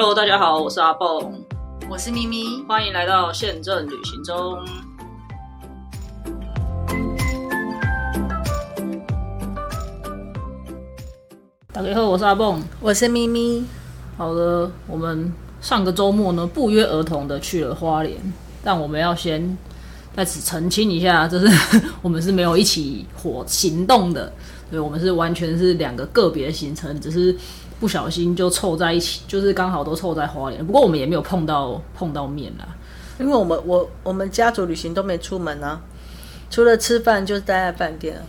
Hello，大家好，我是阿蹦，我是咪咪，欢迎来到宪政旅行中。大家好，我是阿蹦，我是咪咪。好的，我们上个周末呢不约而同的去了花莲，但我们要先在此澄清一下，就是 我们是没有一起火行动的，对，我们是完全是两个个别行程，只是。不小心就凑在一起，就是刚好都凑在花莲。不过我们也没有碰到碰到面啦，因为我们我我们家族旅行都没出门啊，除了吃饭就是待在饭店。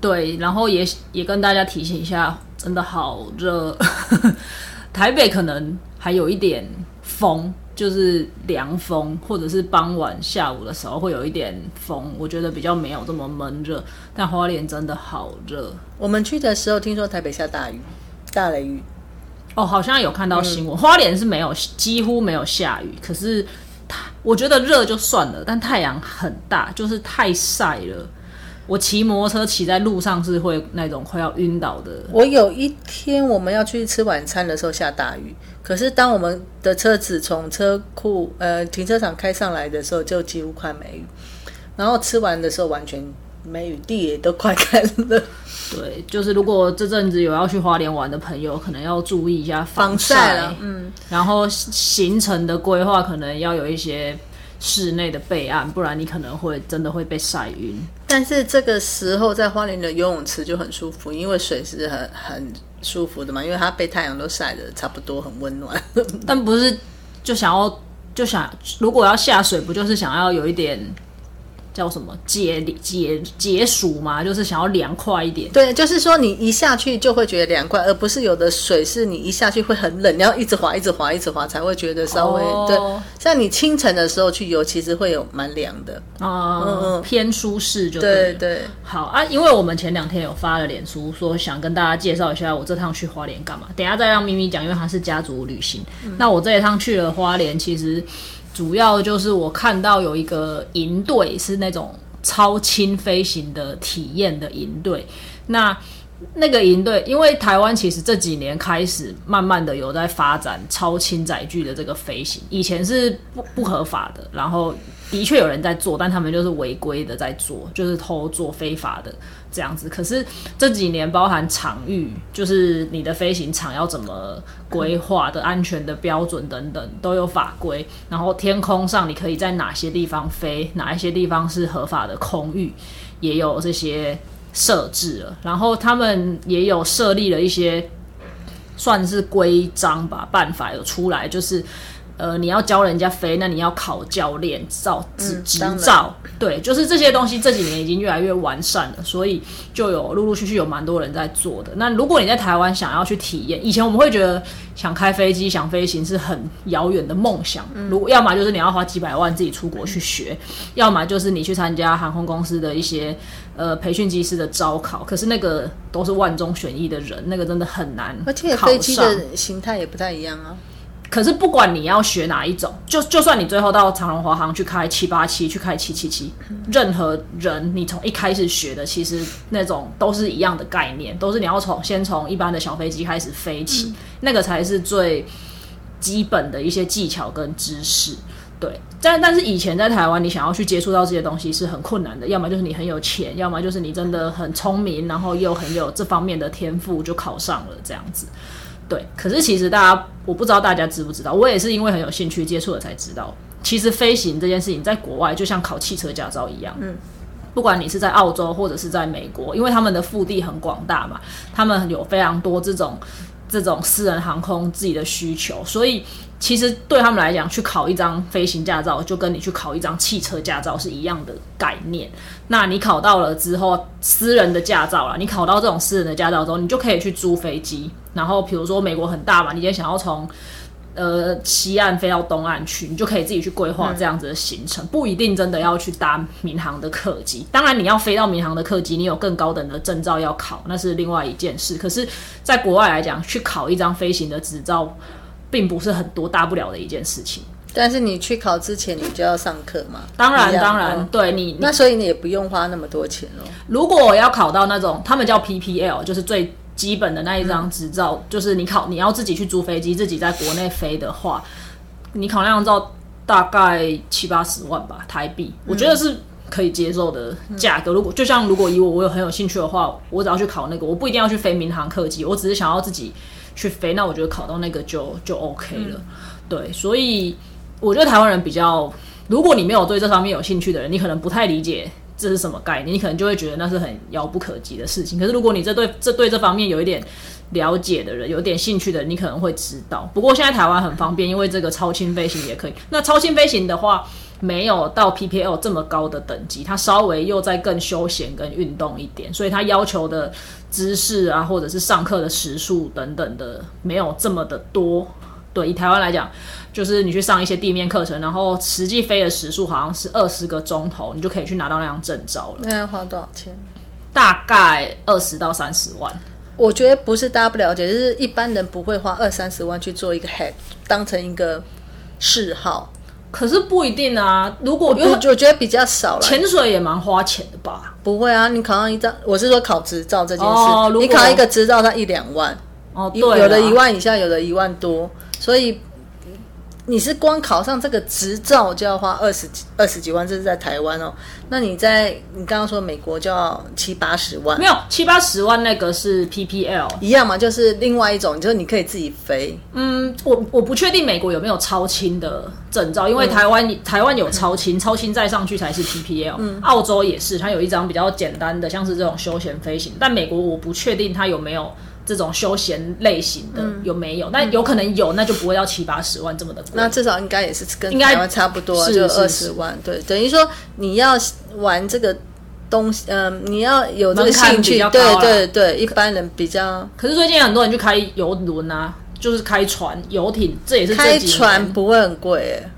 对，然后也也跟大家提醒一下，真的好热，台北可能还有一点风，就是凉风，或者是傍晚下午的时候会有一点风，我觉得比较没有这么闷热。但花莲真的好热，我们去的时候听说台北下大雨。大雷雨哦，好像有看到新闻，花莲是没有，几乎没有下雨。可是太，我觉得热就算了，但太阳很大，就是太晒了。我骑摩托车骑在路上是会那种快要晕倒的。我有一天我们要去吃晚餐的时候下大雨，可是当我们的车子从车库呃停车场开上来的时候，就几乎快没雨。然后吃完的时候完全。梅雨地也都快干了，对，就是如果这阵子有要去花莲玩的朋友，可能要注意一下防晒了，嗯，然后行程的规划可能要有一些室内的备案，不然你可能会真的会被晒晕。但是这个时候在花莲的游泳池就很舒服，因为水是很很舒服的嘛，因为它被太阳都晒的差不多，很温暖。但不是就想要就想，如果要下水，不就是想要有一点。叫什么解解解暑嘛，就是想要凉快一点。对，就是说你一下去就会觉得凉快，而不是有的水是你一下去会很冷，你要一直滑、一直滑、一直滑才会觉得稍微对。像你清晨的时候去游，其实会有蛮凉的啊，偏舒适就对对。好啊，因为我们前两天有发了脸书，说想跟大家介绍一下我这趟去花莲干嘛。等下再让咪咪讲，因为它是家族旅行。那我这一趟去了花莲，其实。主要就是我看到有一个营队是那种超轻飞行的体验的营队，那那个营队，因为台湾其实这几年开始慢慢的有在发展超轻载具的这个飞行，以前是不不合法的，然后的确有人在做，但他们就是违规的在做，就是偷做非法的。这样子，可是这几年包含场域，就是你的飞行场要怎么规划的安全的标准等等都有法规。然后天空上你可以在哪些地方飞，哪一些地方是合法的空域，也有这些设置了。然后他们也有设立了一些算是规章吧，办法有出来，就是。呃，你要教人家飞，那你要考教练照执执照，对，就是这些东西这几年已经越来越完善了，所以就有陆陆续续有蛮多人在做的。那如果你在台湾想要去体验，以前我们会觉得想开飞机、想飞行是很遥远的梦想，如果要么就是你要花几百万自己出国去学，要么就是你去参加航空公司的一些呃培训机师的招考，可是那个都是万中选一的人，那个真的很难，而且飞机的形态也不太一样啊。可是不管你要学哪一种，就就算你最后到长荣华航去开七八七，去开七七七，任何人你从一开始学的，其实那种都是一样的概念，都是你要从先从一般的小飞机开始飞起，那个才是最基本的一些技巧跟知识。对，但但是以前在台湾，你想要去接触到这些东西是很困难的，要么就是你很有钱，要么就是你真的很聪明，然后又很有这方面的天赋，就考上了这样子。对，可是其实大家，我不知道大家知不知道，我也是因为很有兴趣接触了才知道，其实飞行这件事情在国外就像考汽车驾照一样，嗯，不管你是在澳洲或者是在美国，因为他们的腹地很广大嘛，他们有非常多这种这种私人航空自己的需求，所以。其实对他们来讲，去考一张飞行驾照，就跟你去考一张汽车驾照是一样的概念。那你考到了之后，私人的驾照了，你考到这种私人的驾照之后，你就可以去租飞机。然后，比如说美国很大嘛，你也想要从呃西岸飞到东岸去，你就可以自己去规划这样子的行程，不一定真的要去搭民航的客机。当然，你要飞到民航的客机，你有更高等的证照要考，那是另外一件事。可是，在国外来讲，去考一张飞行的执照。并不是很多大不了的一件事情，但是你去考之前，你就要上课嘛。当然，当然，对你那所以你也不用花那么多钱哦。如果要考到那种他们叫 PPL，就是最基本的那一张执照，就是你考你要自己去租飞机，自己在国内飞的话，你考那张照大概七八十万吧台币，我觉得是可以接受的价格。如果就像如果以我我有很有兴趣的话，我只要去考那个，我不一定要去飞民航客机，我只是想要自己去飞，那我觉得考到那个就就 OK 了。对，所以我觉得台湾人比较，如果你没有对这方面有兴趣的人，你可能不太理解这是什么概念，你可能就会觉得那是很遥不可及的事情。可是如果你这对这对这方面有一点了解的人，有点兴趣的人，你可能会知道。不过现在台湾很方便，因为这个超轻飞行也可以。那超轻飞行的话，没有到 PPL 这么高的等级，它稍微又再更休闲跟运动一点，所以它要求的姿势啊，或者是上课的时数等等的，没有这么的多。对，以台湾来讲，就是你去上一些地面课程，然后实际飞的时速好像是二十个钟头，你就可以去拿到那张证照了。那要花多少钱？大概二十到三十万。我觉得不是大家不了解，就是一般人不会花二三十万去做一个 head，当成一个嗜好。可是不一定啊，如果我我觉得比较少了。潜水也蛮花钱的吧？不会啊，你考上一张，我是说考执照这件事，哦如果你考一个执照，它一两万，哦，对，有的一。万以下，有的一万多，所以你是光考上这个执照就要花二十几二十几万，这是在台湾哦。那你在你刚刚说美国就要七八十万。没，有七八十万那个是 PPL，一样嘛，就是另外一种，就是你可以自己飞。嗯，我我不确定美国有没有超轻的证照，因为台湾、台湾有超轻，超轻再上去才是 PPL，、嗯。澳洲也是，它有一张比较简单的，像是这种休闲飞行，但美国我不确定它有没有这种休闲类型的、有没有，那有可能有，那就不会要七八十万这么的贵。那至少应该也是跟应该台湾差不多就二十万。对，等于说你要玩这个东西，嗯、你要有这个兴趣对对对，一般人比较可是最近很多人去开游轮啊，就是开船、游艇，这也是这开船，不会很贵、哎。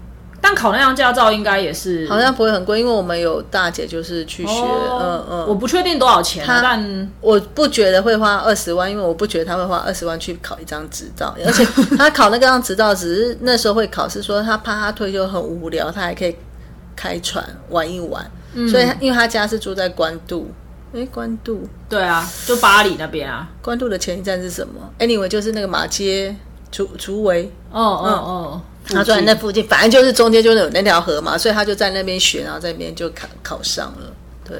但考那张驾照应该也是好像不会很贵，因为我们有大姐就是去学，哦嗯嗯，我不确定多少钱但我不觉得会花二十万，因为我不觉得他会花二十万去考一张执照，而且 他考那个张执照，只是那时候会考，是说他怕他退休很无聊，他还可以开船玩一玩，嗯。所以他因为他家是住在关渡，哎，关渡，对啊，就巴黎那边啊，关渡的前一站是什么？Anyway，就是那个马街竹竹围，哦哦哦，他住在那附近，反正就是中间就是有那条河嘛，所以他就在那边学，然后在那边就考考上了。对，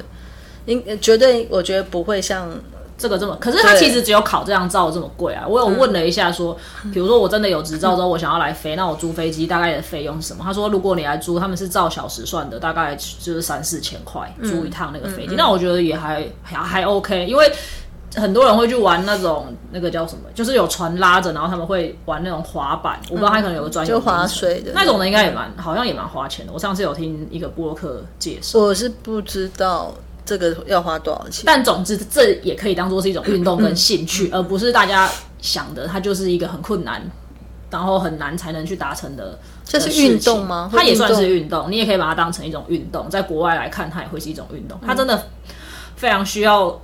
应绝对我觉得不会像这个这么，可是他其实只有考这张照这么贵啊。我有问了一下说，比如说我真的有执照之后，我想要来飞，那我租飞机大概的费用是什么？他说，如果你来租，他们是照小时算的，大概就是三四千块租一趟那个飞机。那我觉得也还还还 OK，因为。很多人会去玩那种那个叫什么，就是有船拉着，然后他们会玩那种滑板。我不知道他可能有个专业就滑水的那种的，应该也蛮好像也蛮花钱的。我上次有听一个播客介绍，我是不知道这个要花多少钱。但总之，这也可以当做是一种运动跟兴趣，而不是大家想的它就是一个很困难，然后很难才能去达成的。这是运动吗它也算是运动，你也可以把它当成一种运动。在国外来看，它也会是一种运动。它真的非常需要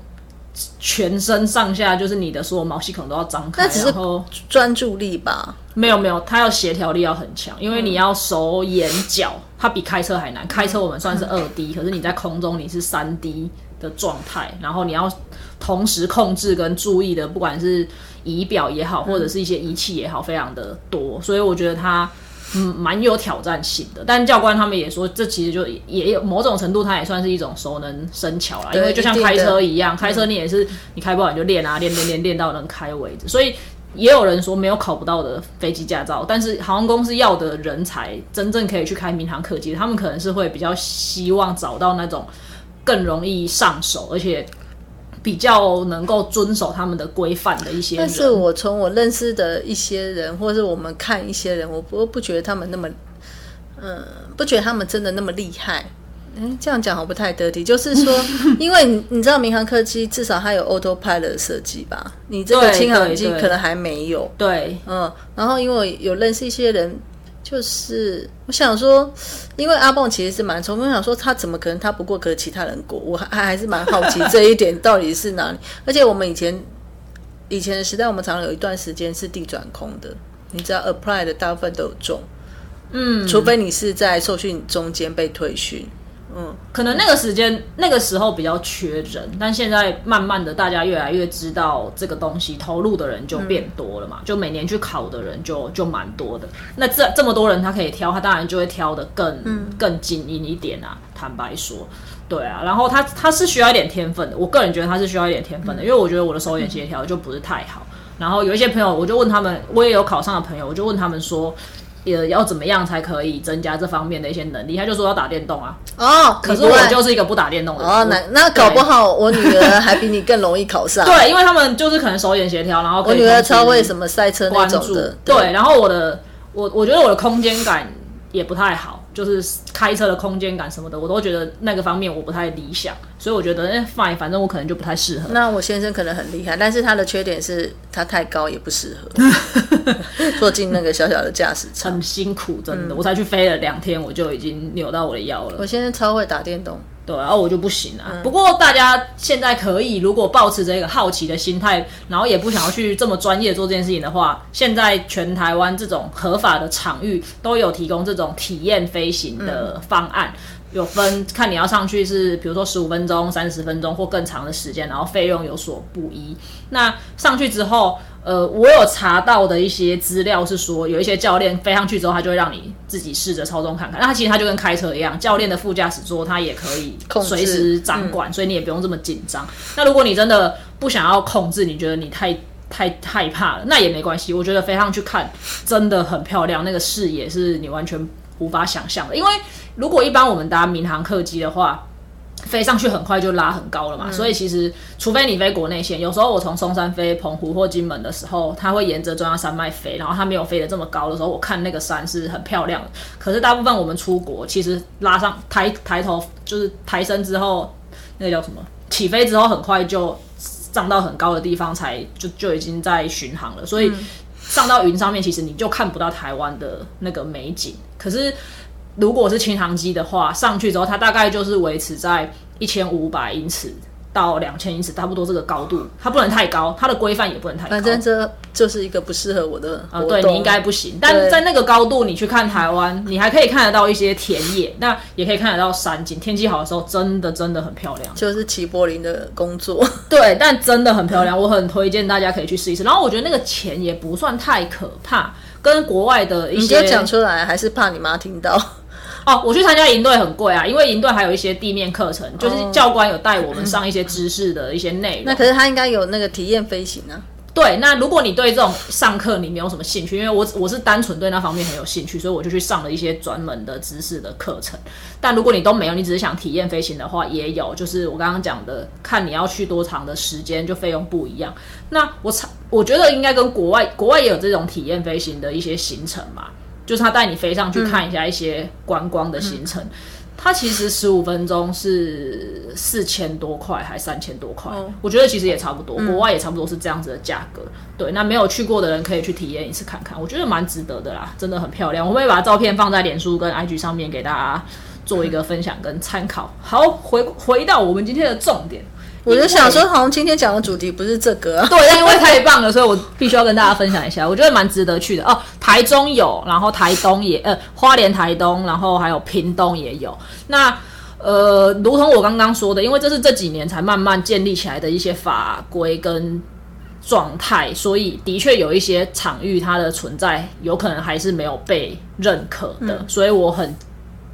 全身上下，就是你的所有毛细孔都要张开，那只是然后专注力吧，没有没有，它要协调力要很强，因为你要手眼脚，它比开车还难。开车我们算是二 D，可是你在空中你是三 D 的状态，然后你要同时控制跟注意的，不管是仪表也好，或者是一些仪器也好，非常的多，所以我觉得它。嗯，蛮有挑战性的，但教官他们也说，这其实就也有某种程度，它也算是一种熟能生巧啦。因为就像开车一样，开车你也是你开不好你就练啊，练练练练到能开为止。所以也有人说没有考不到的飞机驾照，但是航空公司要的人才真正可以去开民航客机，他们可能是会比较希望找到那种更容易上手，而且比较能够遵守他们的规范的一些人。但是我从我认识的一些人，或是我们看一些人，我不不觉得他们那么，嗯，不觉得他们真的那么厉害。嗯，这样讲好不太得体，就是说，因为你你知道民航客机至少它有 autopilot 的设计吧？你这个对轻航机可能还没有。对，嗯，然后因为有认识一些人，就是我想说，因为阿蹦其实是蛮聪明，我想说他怎么可能他不过，可是其他人过，我还还是蛮好奇这一点到底是哪里。而且我们以前以前的时代，我们常常有一段时间是地转空的，你知道 apply 的大部分都有中，嗯，除非你是在受训中间被退训。嗯，可能那个时间那个时候比较缺人，但现在慢慢的大家越来越知道这个东西，投入的人就变多了嘛，就每年去考的人就就蛮多的。那这这么多人他可以挑，他当然就会挑的更、更精英一点啊。坦白说，对啊，然后他他是需要一点天分的，我个人觉得他是需要一点天分的，因为我觉得我的手眼协调就不是太好。然后有一些朋友，我就问他们，我也有考上的朋友，我就问他们说，呃，要怎么样才可以增加这方面的一些能力？他就说要打电动啊。哦，可是我就是一个不打电动的人。哦，那那搞不好我女儿还比你更容易考上。对，因为他们就是可能手眼协调，然后我女儿超会什么赛车那种的。对，然后我的我我觉得我的空间感也不太好，就是开车的空间感什么的，我都觉得那个方面我不太理想，所以我觉得哎 fine，反正我可能就不太适合。那我先生可能很厉害，但是他的缺点是他太高也不适合坐进那个小小的驾驶舱。很辛苦，真嗯的，我才去飞了两天，我就已经扭到我的腰了。我先生超会打电动，对，然后我就不行嗯啊。不过大家现在可以，如果保持着一个好奇的心态，然后也不想要去这么专业做这件事情的话，现在全台湾这种合法的场域都有提供这种体验飞行的方案。有分看你要上去是，比如说十五分钟、三十分钟或更长的时间，然后费用有所不一。那上去之后，呃，我有查到的一些资料是说，有一些教练飞上去之后，他就会让你自己试着操纵看看。那他其实他就跟开车一样，教练的副驾驶座他也可以随时掌管，所以你也不用这么紧张。那如果你真的不想要控制，你觉得你太太害怕了，那也没关系。我觉得飞上去看真的很漂亮，那个视野是你完全无法想象的。因为如果一般我们搭民航客机的话，飞上去很快就拉很高了嘛，所以其实除非你飞国内线，有时候我从松山飞澎湖或金门的时候，它会沿着中央山脉飞，然后它没有飞得这么高的时候，我看那个山是很漂亮的。可是大部分我们出国，其实拉上抬抬头就是抬升之后，那个叫什么？起飞之后很快就上到很高的地方才就就已经在巡航了，所以上到云上面，其实你就看不到台湾的那个美景。可是如果是轻航机的话，上去之后它大概就是维持在一千五百英尺到两千英尺，差不多这个高度，它不能太高，它的规范也不能太高。反正这就是一个不适合我的啊。对你应该不行，但在那个高度，你去看台湾，你还可以看得到一些田野，那也可以看得到山景。天气好的时候，真的真的很漂亮。就是齐柏林的工作。对，但真的很漂亮，我很推荐大家可以去试一试。然后我觉得那个钱也不算太可怕，跟国外的一你些就讲出来，还是怕你妈听到？哦，我去参加营队很贵啊，因为营队还有一些地面课程，就是教官有带我们上一些知识的一些内容。那可是他应该有那个体验飞行啊。对，那如果你对这种上课你没有什么兴趣，因为我我是单纯对那方面很有兴趣，所以我就去上了一些专门的知识的课程。但如果你都没有，你只是想体验飞行的话，也有，就是我刚刚讲的，看你要去多长的时间，就费用不一样。那我查，我觉得应该跟国外国外也有这种体验飞行的一些行程嘛，就是他带你飞上去看一下一些观光的行程。它其实十五分钟是四千多块，还三千多块，我觉得其实也差不多，国外也差不多是这样子的价格。对，那没有去过的人可以去体验一次看看，我觉得蛮值得的啦，真的很漂亮。我会把照片放在脸书跟 IG 上面给大家做一个分享跟参考。好，回回到我们今天的重点，我就想说，好像今天讲的主题不是这个啊。对，但因为太棒了，所以我必须要跟大家分享一下，我觉得蛮值得去的哦。台中有，然后台东也，呃，花莲、台东，然后还有屏东也有。那呃，如同我刚刚说的，因为这是这几年才慢慢建立起来的一些法规跟状态，所以的确有一些场域它的存在有可能还是没有被认可的，所以我很。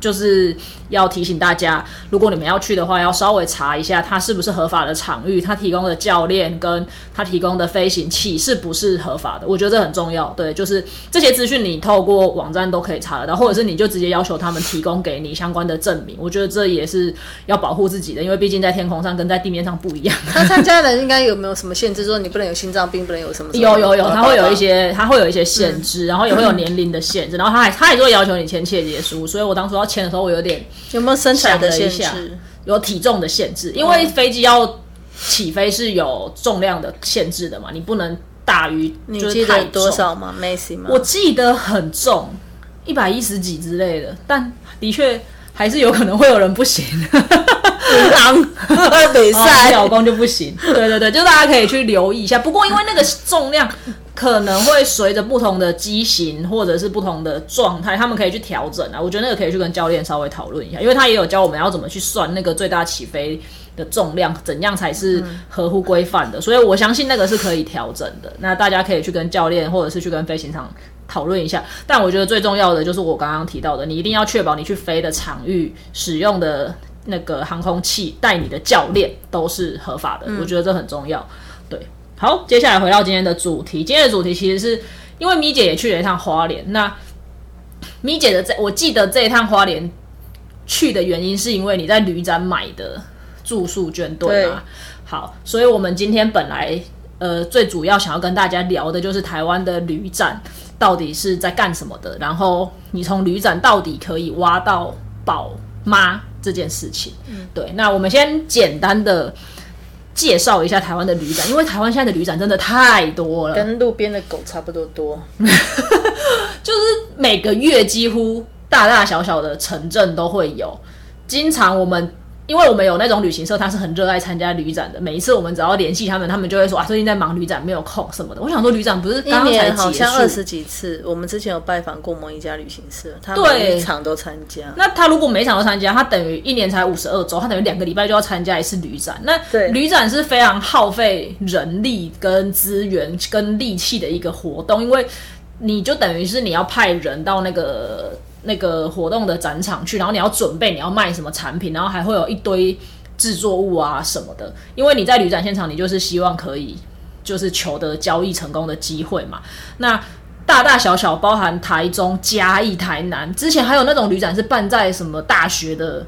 就是要提醒大家，如果你们要去的话，要稍微查一下它是不是合法的场域，它提供的教练跟它提供的飞行器是不是合法的。我觉得这很重要。对，就是这些资讯你透过网站都可以查得到，或者是你就直接要求他们提供给你相关的证明。我觉得这也是要保护自己的，因为毕竟在天空上跟在地面上不一样。他参加的人应该有没有什么限制？说你不能有心脏病，不能有什么？有有有，他会有一些。他，会有一些限制，然后也会有年龄的限制，然后他还他也是会要求你签切结书，所以我当初要签的时候，我有点有没有身材的限制？有体重的限制，因为飞机要起飞是有重量的限制的嘛，你不能大于你记得多？少吗？Macy 吗？我记得很重，一百一十几之类的，但的确还是有可能会有人不行。狼 比赛老公就不行。对对对，就大家可以去留意一下。不过因为那个重量可能会随着不同的机型或者是不同的状态，他们可以去调整啊。我觉得那个可以去跟教练稍微讨论一下，因为他也有教我们要怎么去算那个最大起飞的重量，怎样才是合乎规范的。所以我相信那个是可以调整的。那大家可以去跟教练或者是去跟飞行场讨论一下。但我觉得最重要的就是我刚刚提到的，你一定要确保你去飞的场域使用的那个航空器带你的教练都是合法的。我觉得这很重要。对。好，接下来回到今天的主题。今天的主题其实是因为咪姐也去了一趟花莲。那咪姐的这，我记得这一趟花莲去的原因是因为你在旅展买的住宿券，对吗？好，所以我们今天本来呃最主要想要跟大家聊的就是台湾的旅展到底是在干什么的，然后你从旅展到底可以挖到宝妈这件事情。嗯，对。那我们先简单的。介绍一下台湾的旅展，因为台湾现在的旅展真的太多了，跟路边的狗差不多多。就是每个月几乎大大小小的城镇都会有，经常我们。因为我们有那种旅行社，他是很热爱参加旅展的。每一次我们只要联系他们，他们就会说啊，最近在忙旅展，没有空什么的。我想说，旅展不是刚刚才好像二十几次。我们之前有拜访过某一家旅行社，他每一场都参加。那他如果每场都参加，他等于一年才五十二周，他等于两个礼拜就要参加一次旅展。那旅展是非常耗费人力、跟资源、跟力气的一个活动，因为你就等于是你要派人到那个。那个活动的展场去，然后你要准备你要卖什么产品，然后还会有一堆制作物啊什么的。因为你在旅展现场，你就是希望可以就是求得交易成功的机会嘛。那大大小小，包含台中、嘉义、台南，之前还有那种旅展是办在什么大学的，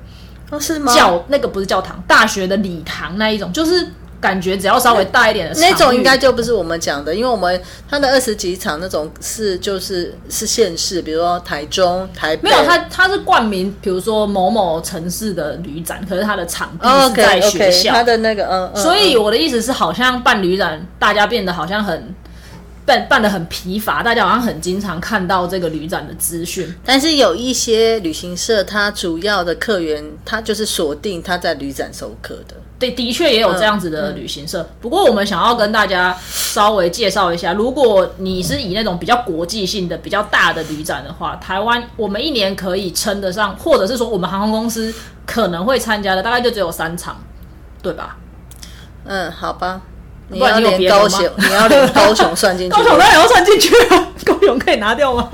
哦是吗？教那个不是教堂，大学的礼堂那一种，就是。感觉只要稍微大一点的那种，应该就不是我们讲的，因为我们他的二十几场那种是就是是县市，比如说台中、台北，没有他他是冠名，比如说某某城市的旅展，可是他的场地是在学校，它的那个嗯，所以我的意思是，好像办旅展，大家变得好像很。办办的很疲乏，大家好像很经常看到这个旅展的资讯，但是有一些旅行社，它主要的客源，它就是锁定他在旅展收客的。对，的确也有这样子的旅行社。不过我们想要跟大家稍微介绍一下，如果你是以那种比较国际性的、比较大的旅展的话，台湾我们一年可以称得上，或者是说我们航空公司可能会参加的，大概就只有三场，对吧？嗯，好吧。你要连高雄，你要连高雄算进去，高雄当然要算进去啊！高雄可以拿掉吗？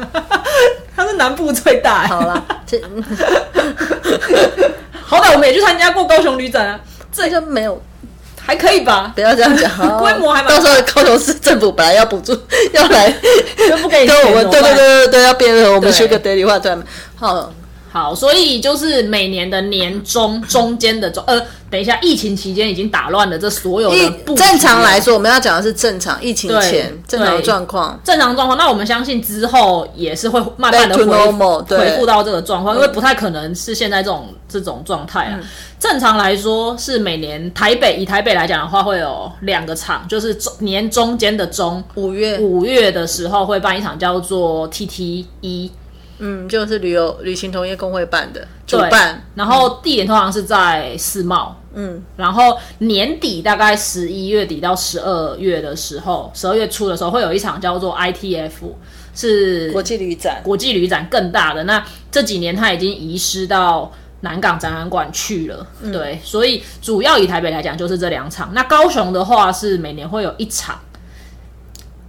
它是南部最大。好了，这好歹我们也去参加过高雄旅展啊，这就没有，还可以吧？不要这样讲，规模还蛮到时候高雄市政府本来要补助，要来就不给你跟 我们，对对对对对，要变成我们修个 daily 话团，好。好，所以就是每年的年中中间的中，呃，等一下，疫情期间已经打乱了这所有的。正常来说，我们要讲的是正常疫情前正常状况，正常状况。那我们相信之后也是会慢慢的恢恢复到这个状况，因为不太可能是现在这种这种状态啊。正常来说是每年台北以台北来讲的话，会有两个场，就是年中间的中五月五月的时候会办一场叫做 T T 一。嗯，就是旅游旅行同业工会办的主办，然后地点通常是在世贸，嗯，然后年底大概十一月底到十二月的时候，十二月初的时候会有一场叫做 ITF，是国际旅展，国际旅展更大的。那这几年它已经移师到南港展览馆去了，对，所以主要以台北来讲就是这两场。那高雄的话是每年会有一场。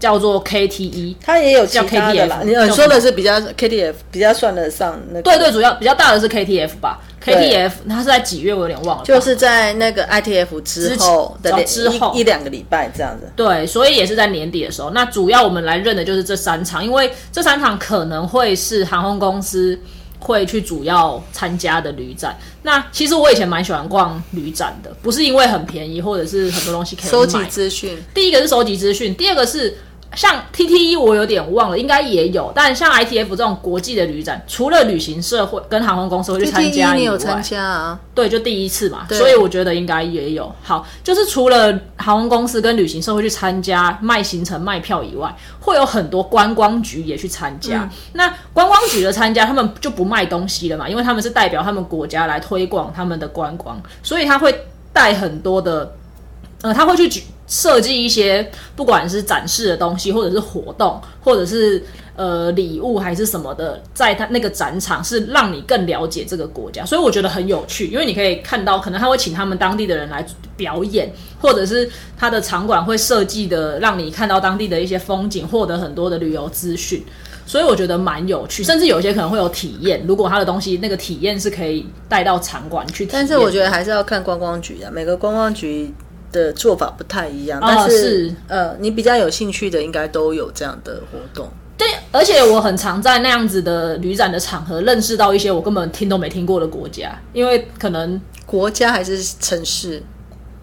叫做 KTE，它也有叫 KTF。你说的是比较 KTF 比较算得上那对对，主要比较大的是 KTF 吧？KTF 它是在几月？我有点忘了。就是在那个 ITF 之后的之后一两个礼拜这样子。对，所以也是在年底的时候。那主要我们来认的就是这三场，因为这三场可能会是航空公司会去主要参加的旅展。那其实我以前蛮喜欢逛旅展的，不是因为很便宜，或者是很多东西可以收集资讯。第一个是收集资讯，第二个是。像 T T E 我有点忘了，应该也有，但像 I T F 这种国际的旅展，除了旅行社会跟航空公司会去参加以外，参加啊？对，就第一次嘛，所以我觉得应该也有。好，就是除了航空公司跟旅行社会去参加卖行程卖票以外，会有很多观光局也去参加。那观光局的参加，他们就不卖东西了嘛，因为他们是代表他们国家来推广他们的观光，所以他会带很多的，呃，他会去举。设计一些不管是展示的东西，或者是活动，或者是呃礼物还是什么的，在他那个展场是让你更了解这个国家，所以我觉得很有趣，因为你可以看到，可能他会请他们当地的人来表演，或者是他的场馆会设计的让你看到当地的一些风景，获得很多的旅游资讯。所以我觉得蛮有趣，甚至有些可能会有体验。如果他的东西那个体验是可以带到场馆去，但是我觉得还是要看观光局的，每个观光局的做法不太一样。但是呃，你比较有兴趣的，应该都有这样的活动。对，而且我很常在那样子的旅展的场合认识到一些我根本听都没听过的国家，因为可能国家还是城市。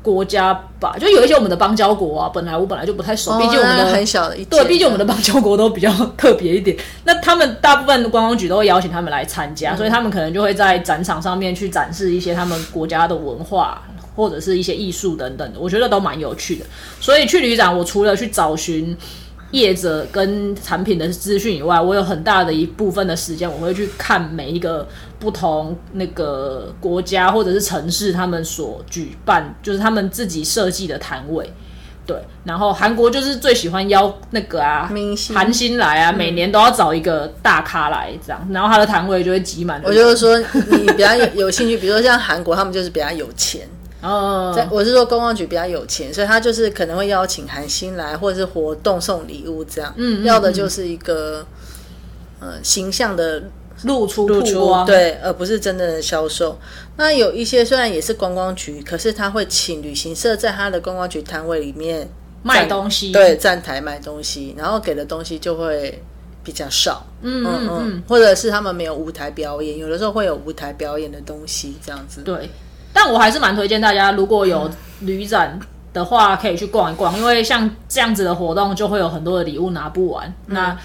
国家吧，就有一些我们的邦交国啊，本来我本来就不太熟，毕竟我们的很小的一对，毕竟我们的邦交国都比较特别一点。那他们大部分的观光局都会邀请他们来参加，所以他们可能就会在展场上面去展示一些他们国家的文化或者是一些艺术等等的，我觉得都蛮有趣的。所以去旅展，我除了去找寻。业者跟产品的资讯以外，我有很大的一部分的时间，我会去看每一个不同那个国家或者是城市他们所举办，就是他们自己设计的摊位。对，然后韩国就是最喜欢邀那个啊明星韩星来啊，每年都要找一个大咖来这样，然后他的摊位就会挤满。我就是说，你比较有兴趣，比如说像韩国，他们就是比较有钱。哦，在我是说公光局比较有钱，所以他就是可能会邀请韩星来，或者是活动送礼物这样。嗯，要的就是一个呃形象的露出露出，对，而不是真正的销售。那有一些虽然也是观光局，可是他会请旅行社在他的观光局摊位里面卖东西，对，站台卖东西，然后给的东西就会比较少。嗯嗯嗯，或者是他们没有舞台表演，有的时候会有舞台表演的东西这样子。对。但我还是蛮推荐大家，如果有旅展的话，可以去逛一逛，因为像这样子的活动，就会有很多的礼物拿不完。那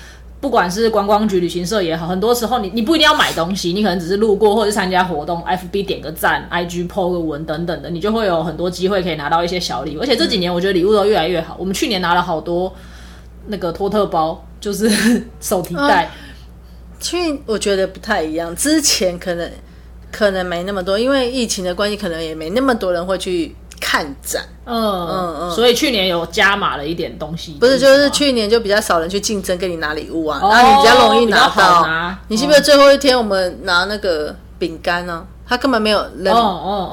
不管是观光局、旅行社也好，很多时候你你不一定要买东西，你可能只是路过或者参加活动，FB 点个赞，IG po 个文等等的，你就会有很多机会可以拿到一些小礼物。而且这几年我觉得礼物都越来越好。我们去年拿了好多那个托特包，就是 手提袋。去我觉得不太一样，之前可能。可能没那么多，因为疫情的关系，可能也没那么多人会去看展。嗯嗯嗯，所以去年有加码了一点东西。不是，就是去年就比较少人去竞争给你拿礼物啊，然后你比较容易拿到。你记不记得最后一天我们拿那个饼干呢？他根本没有人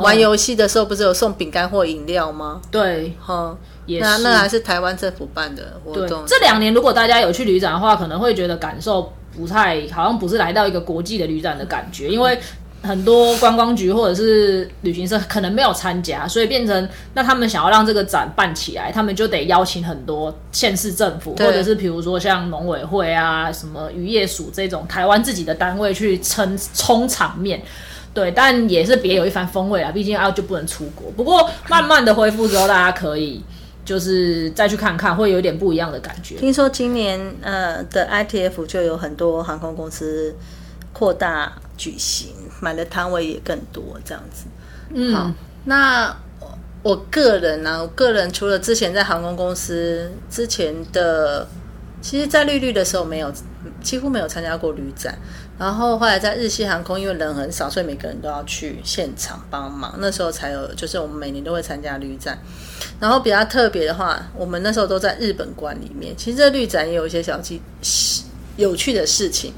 玩游戏的时候，不是有送饼干或饮料吗？对，哈，那那还是台湾政府办的活动。这两年如果大家有去旅展的话，可能会觉得感受不太，好像不是来到一个国际的旅展的感觉，因为。很多观光局或者是旅行社可能没有参加，所以变成那他们想要让这个展办起来，他们就得邀请很多县市政府，或者是比如说像农委会啊、什么渔业署这种台湾自己的单位去撑冲场面。对，但也是别有一番风味啊，毕竟啊就不能出国。不过慢慢的恢复之后，大家可以就是再去看看，会有点不一样的感觉。听说今年呃的 ITF 就有很多航空公司扩大举行。买的摊位也更多，这样子。嗯，好，那我个人呢，我个人除了之前在航空公司之前的，其实，在绿绿的时候没有，几乎没有参加过旅展。然后后来在日系航空，因为人很少，所以每个人都要去现场帮忙。那时候才有，就是我们每年都会参加旅展。然后比较特别的话，我们那时候都在日本馆里面。其实这旅展也有一些小技。有趣的事情，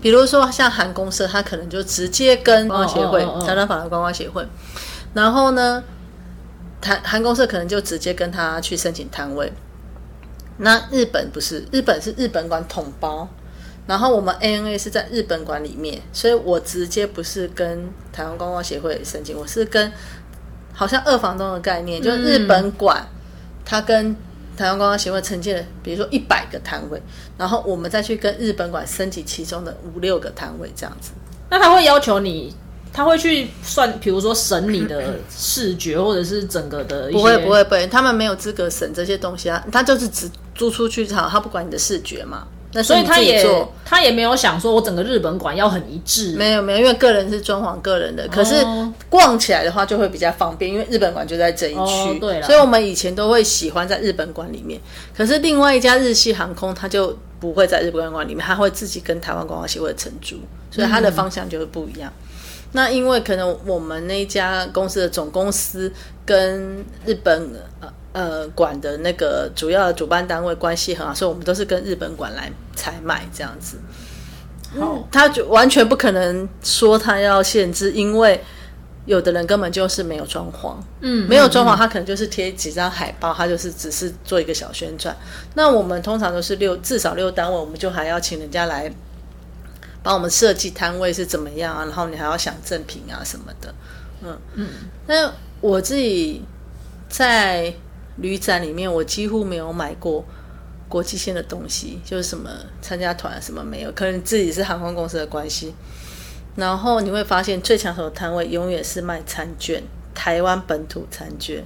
比如说像韩公社，他可能就直接跟观光协会、台湾法的观光协会，然后呢，台韩公社可能就直接跟他去申请摊位。那日本不是，日本是日本馆统包，然后我们 ANA 是在日本馆里面，所以我直接不是跟台湾观光协会申请，我是跟好像二房东的概念，就是日本馆，他跟。台湾观光协会承建，比如说一百个摊位，然后我们再去跟日本馆升级其中的五六个摊位，这样子。那他会要求你，他会去算，比如说审你的视觉，或者是整个的。不会不会不会，他们没有资格审这些东西啊，他就是只租出去好，他不管你的视觉嘛。所以他也他也没有想说，我整个日本馆要很一致。没有没有，因为个人是装潢个人的，可是逛起来的话就会比较方便，因为日本馆就在这一区。对所以我们以前都会喜欢在日本馆里面。可是另外一家日系航空，它就不会在日本馆里面，它会自己跟台湾观光协会承租，所以它的方向就是不一样。那因为可能我们那家公司的总公司跟日本呃。呃馆的那个主要的主办单位关系很好，所以我们都是跟日本馆来采买这样子。好，他就完全不可能说他要限制，因为有的人根本就是没有装潢，嗯，没有装潢，他可能就是贴几张海报，他就是只是做一个小宣传。那我们通常都是六至少六单位，我们就还要请人家来帮我们设计摊位是怎么样啊，然后你还要想赠品啊什么的，嗯嗯。那我自己在旅展里面，我几乎没有买过国际线的东西，就是什么参加团什么没有，可能自己是航空公司的关系。然后你会发现，最抢手的摊位永远是卖餐券，台湾本土餐券。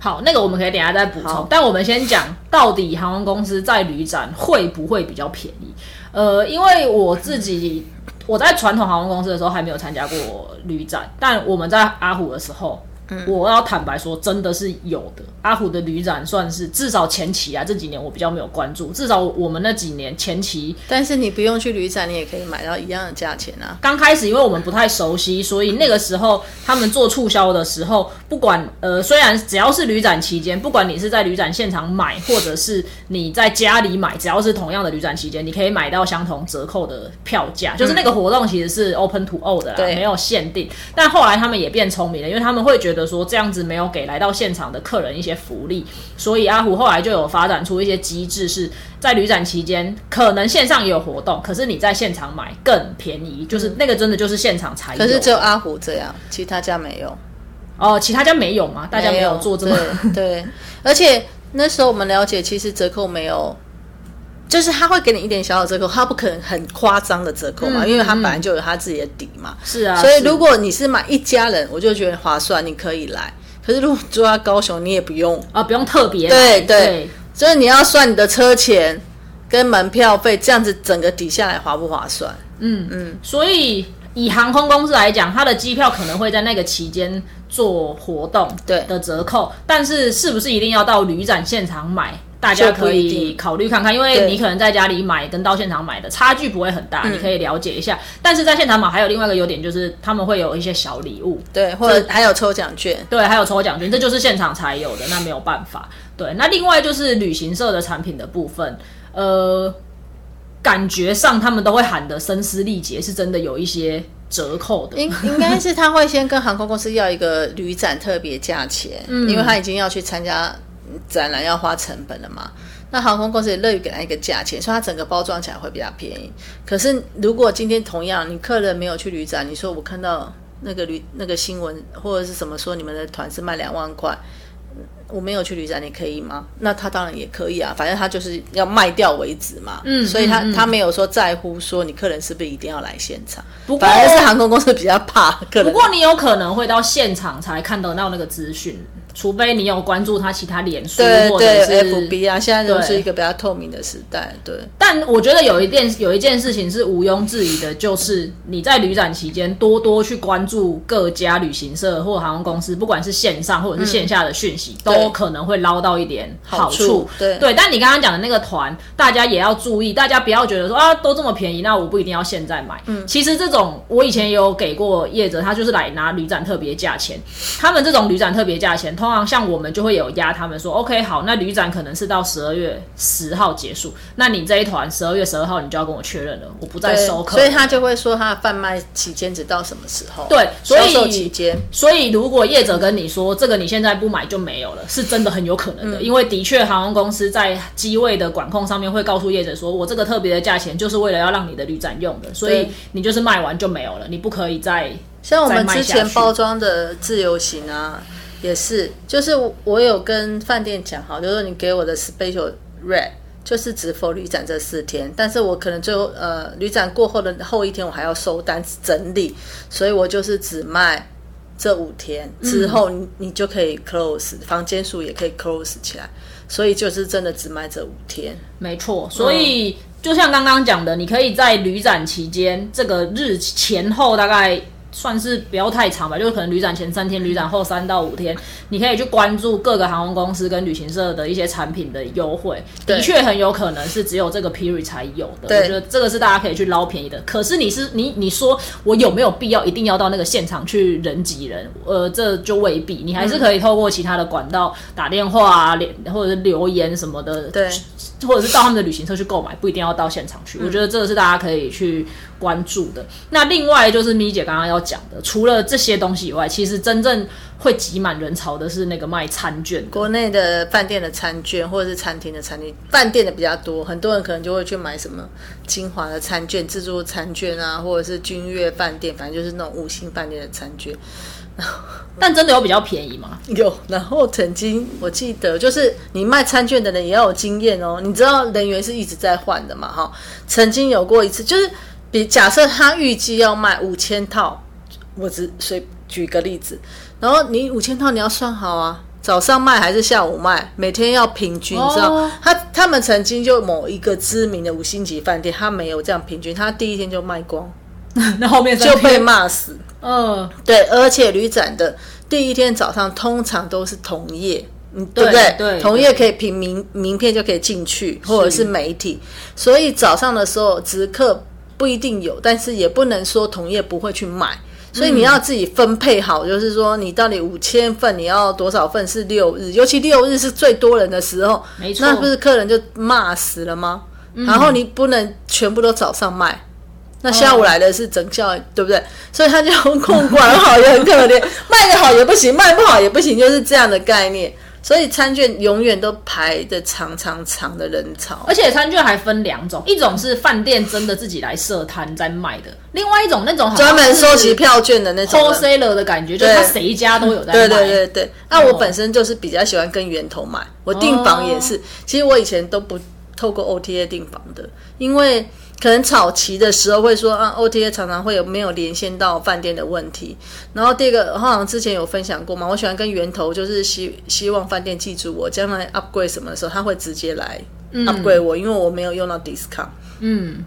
好，那个我们可以等一下再补充，但我们先讲到底航空公司在旅展会不会比较便宜？呃，因为我自己我在传统航空公司的时候还没有参加过旅展，但我们在阿虎的时候。我要坦白说，真的是有的。阿虎的旅展算是至少前期啊，这几年我比较没有关注。至少我们那几年前期，但是你不用去旅展，你也可以买到一样的价钱啊。刚开始因为我们不太熟悉，所以那个时候他们做促销的时候，不管呃，虽然只要是旅展期间，不管你是在旅展现场买，或者是你在家里买，只要是同样的旅展期间，你可以买到相同折扣的票价。就是那个活动其实是 open to all 的啦，没有限定。但后来他们也变聪明了，因为他们会觉得。说这样子没有给来到现场的客人一些福利，所以阿虎后来就有发展出一些机制，是在旅展期间可能线上也有活动，可是你在现场买更便宜，就是那个真的就是现场才有。可是只有阿虎这样，其他家没有。哦，其他家没有吗？大家没有做这么对，而且那时候我们了解，其实折扣没有。就是他会给你一点小小折扣，他不可能很夸张的折扣嘛，因为他本来就有他自己的底嘛。是啊，所以如果你是买一家人，我就觉得划算，你可以来。可是如果住在高雄，你也不用啊，不用特别。对对，所以你要算你的车钱跟门票费，这样子整个抵下来划不划算？嗯嗯。所以以航空公司来讲，它的机票可能会在那个期间做活动对的折扣，但是是不是一定要到旅展现场买？大家可以考虑看看，因为你可能在家里买跟到现场买的差距不会很大，你可以了解一下。但是在现场买还有另外一个优点，就是他们会有一些小礼物，对，或者还有抽奖券，对，还有抽奖券，这就是现场才有的，那没有办法。对，那另外就是旅行社的产品的部分，呃，感觉上他们都会喊的声嘶力竭，是真的有一些折扣的。应应该是他会先跟航空公司要一个旅展特别价钱，因为他已经要去参加。展览要花成本的嘛，那航空公司也乐于给他一个价钱，所以它整个包装起来会比较便宜。可是如果今天同样你客人没有去旅展，你说我看到那个旅那个新闻或者是什么说你们的团是卖两万块。我没有去旅展，你可以吗？那他当然也可以啊，反正他就是要卖掉为止嘛。嗯，所以他他没有说在乎说你客人是不是一定要来现场。不过，反而是航空公司比较怕客人。不过你有可能会到现场才看得到那个资讯，除非你有关注他其他脸书或者是 FB 啊。现在都是一个比较透明的时代，对。但我觉得有一件有一件事情是毋庸置疑的，就是你在旅展期间多多去关注各家旅行社或航空公司，不管是线上或者是线下的讯息，都。都可能会捞到一点好处，对对。但你刚刚讲的那个团，大家也要注意，大家不要觉得说啊，都这么便宜，那我不一定要现在买。嗯，其实这种我以前也有给过业者，他就是来拿旅展特别价钱。他们这种旅展特别价钱，通常像我们就会有压他们说，OK，好，那旅展可能是到十二月十号结束，那你这一团十二月十二号你就要跟我确认了，我不再收客。所以他就会说他的贩卖期间只到什么时候？对，销售期间。所以如果业者跟你说这个你现在不买就没有了。是真的很有可能的，因为的确航空公司在机位的管控上面会告诉业者说，我这个特别的价钱就是为了要让你的旅展用的，所以你就是卖完就没有了，你不可以再像我们之前包装的自由行啊，也是，就是我有跟饭店讲好，就是你给我的 special rate 就是只否旅展这四天，但是我可能最后呃旅展过后的后一天我还要收单整理，所以我就是只卖。这五天之后，你你就可以 close 房间数也可以 close 起来，所以就是真的只卖这五天。没错，所以就像刚刚讲的，你可以在旅展期间这个日前后大概算是不要太长吧，就是可能旅展前三天，旅展后三到五天，你可以去关注各个航空公司跟旅行社的一些产品的优惠，的确很有可能是只有这个 period 才有的。我觉得这个是大家可以去捞便宜的。可是你是你你说我有没有必要一定要到那个现场去人挤人？呃，这就未必，你还是可以透过其他的管道打电话啊，连或者是留言什么的，对，或者是到他们的旅行社去购买，不一定要到现场去。我觉得这个是大家可以去。关注的那另外就是咪姐刚刚要讲的，除了这些东西以外，其实真正会挤满人潮的是那个卖餐券，国内的饭店的餐券或者是餐厅的餐厅，饭店的比较多，很多人可能就会去买什么金华的餐券、自助餐券啊，或者是君悦饭店，反正就是那种五星饭店的餐券。但真的有比较便宜吗？有。然后曾经我记得，就是你卖餐券的人也要有经验哦，你知道人员是一直在换的嘛？哈，曾经有过一次，就是。比假设他预计要卖五千套，我只随举个例子，然后你五千套你要算好啊，早上卖还是下午卖，每天要平均，你知道？他他们曾经就某一个知名的五星级饭店，他没有这样平均，他第一天就卖光，那后面就被骂死。嗯，对，而且旅展的第一天早上通常都是同业，嗯，对不对？对，同业可以凭名名片就可以进去，或者是媒体，所以早上的时候直客。不一定有，但是也不能说同业不会去买，所以你要自己分配好，就是说你到底五千份你要多少份是六日，尤其六日是最多人的时候，没错，那不是客人就骂死了吗？然后你不能全部都早上卖，那下午来的是整校，对不对？所以他就控管好 也很可怜，卖的好也不行，卖不好也不行，就是这样的概念。所以餐券永远都排的长长长的人潮，而且餐券还分两种，一种是饭店真的自己来设摊在卖的，另外一种那种专门收集票券的那种 wholesaler 的感觉，就是他谁家都有在卖。对对对对。那我本身就是比较喜欢跟源头买，我订房也是，其实我以前都不透过 OTA 订房的，因为。可能早期的时候会说啊，OTA 常常会有没有连线到饭店的问题。然后第二个，好像之前有分享过嘛，我喜欢跟源头，就是希希望饭店记住我，将来 upgrade 什么的时候，他会直接来 upgrade 我，因为我没有用到 discount。嗯，